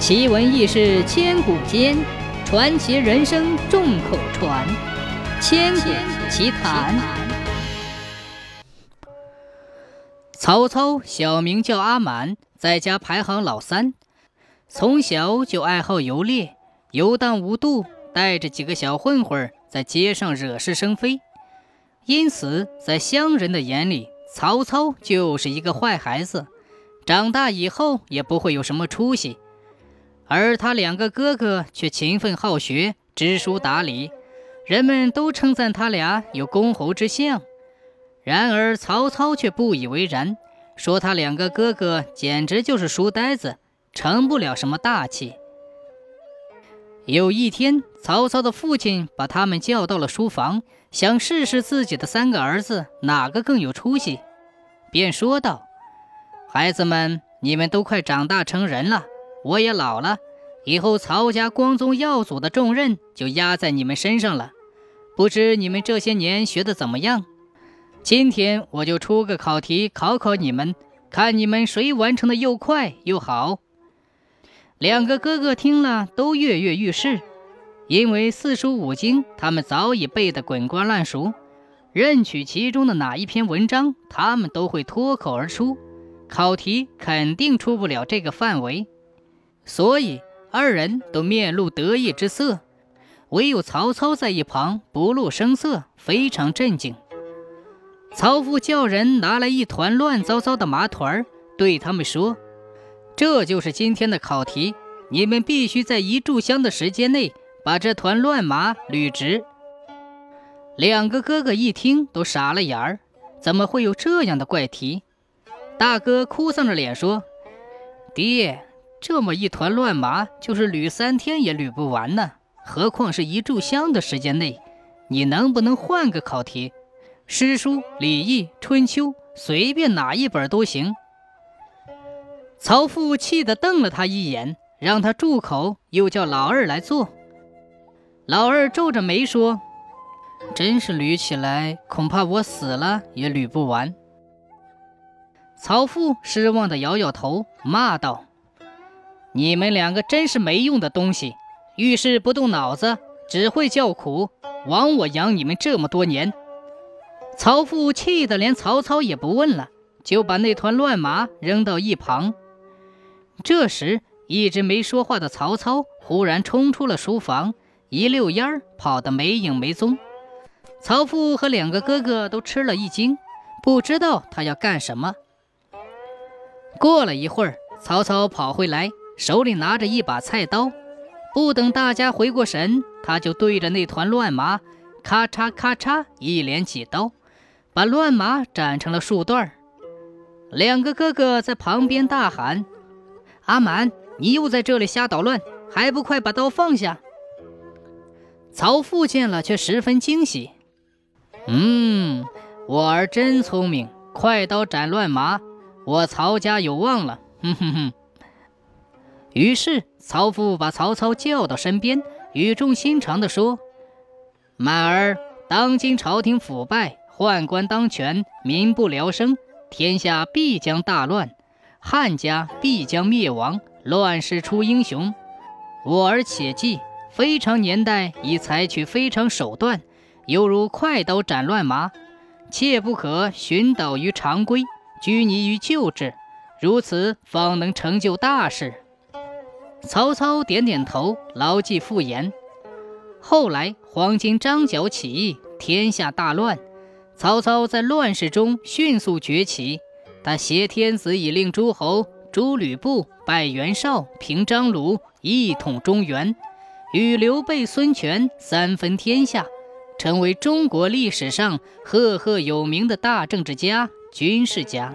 奇闻异事千古间，传奇人生众口传。千古奇谈。曹操小名叫阿满，在家排行老三，从小就爱好游猎，游荡无度，带着几个小混混在街上惹是生非，因此在乡人的眼里，曹操就是一个坏孩子，长大以后也不会有什么出息。而他两个哥哥却勤奋好学，知书达理，人们都称赞他俩有公侯之相。然而曹操却不以为然，说他两个哥哥简直就是书呆子，成不了什么大器。有一天，曹操的父亲把他们叫到了书房，想试试自己的三个儿子哪个更有出息，便说道：“孩子们，你们都快长大成人了。”我也老了，以后曹家光宗耀祖的重任就压在你们身上了。不知你们这些年学的怎么样？今天我就出个考题考考你们，看你们谁完成的又快又好。两个哥哥听了都跃跃欲试，因为四书五经他们早已背得滚瓜烂熟，任取其中的哪一篇文章，他们都会脱口而出。考题肯定出不了这个范围。所以二人都面露得意之色，唯有曹操在一旁不露声色，非常镇静。曹父叫人拿来一团乱糟糟的麻团对他们说：“这就是今天的考题，你们必须在一炷香的时间内把这团乱麻捋直。”两个哥哥一听都傻了眼儿，怎么会有这样的怪题？大哥哭丧着脸说：“爹。”这么一团乱麻，就是捋三天也捋不完呢，何况是一炷香的时间内？你能不能换个考题？诗书、礼义、春秋，随便哪一本都行。曹父气得瞪了他一眼，让他住口，又叫老二来做。老二皱着眉说：“真是捋起来，恐怕我死了也捋不完。”曹父失望地摇摇头，骂道。你们两个真是没用的东西，遇事不动脑子，只会叫苦，枉我养你们这么多年。曹父气得连曹操也不问了，就把那团乱麻扔到一旁。这时，一直没说话的曹操忽然冲出了书房，一溜烟儿跑得没影没踪。曹父和两个哥哥都吃了一惊，不知道他要干什么。过了一会儿，曹操跑回来。手里拿着一把菜刀，不等大家回过神，他就对着那团乱麻，咔嚓咔嚓一连几刀，把乱麻斩成了数段两个哥哥在旁边大喊：“阿满，你又在这里瞎捣乱，还不快把刀放下！”曹父见了却十分惊喜：“嗯，我儿真聪明，快刀斩乱麻，我曹家有望了。”哼哼哼。于是，曹父把曹操叫到身边，语重心长地说：“满儿，当今朝廷腐败，宦官当权，民不聊生，天下必将大乱，汉家必将灭亡，乱世出英雄。我儿且记，非常年代已采取非常手段，犹如快刀斩乱麻，切不可寻导于常规，拘泥于旧制，如此方能成就大事。”曹操点点头，牢记复言。后来黄巾张角起义，天下大乱。曹操在乱世中迅速崛起，他挟天子以令诸侯，诛吕布，败袁绍，平张鲁，一统中原，与刘备、孙权三分天下，成为中国历史上赫赫有名的大政治家、军事家。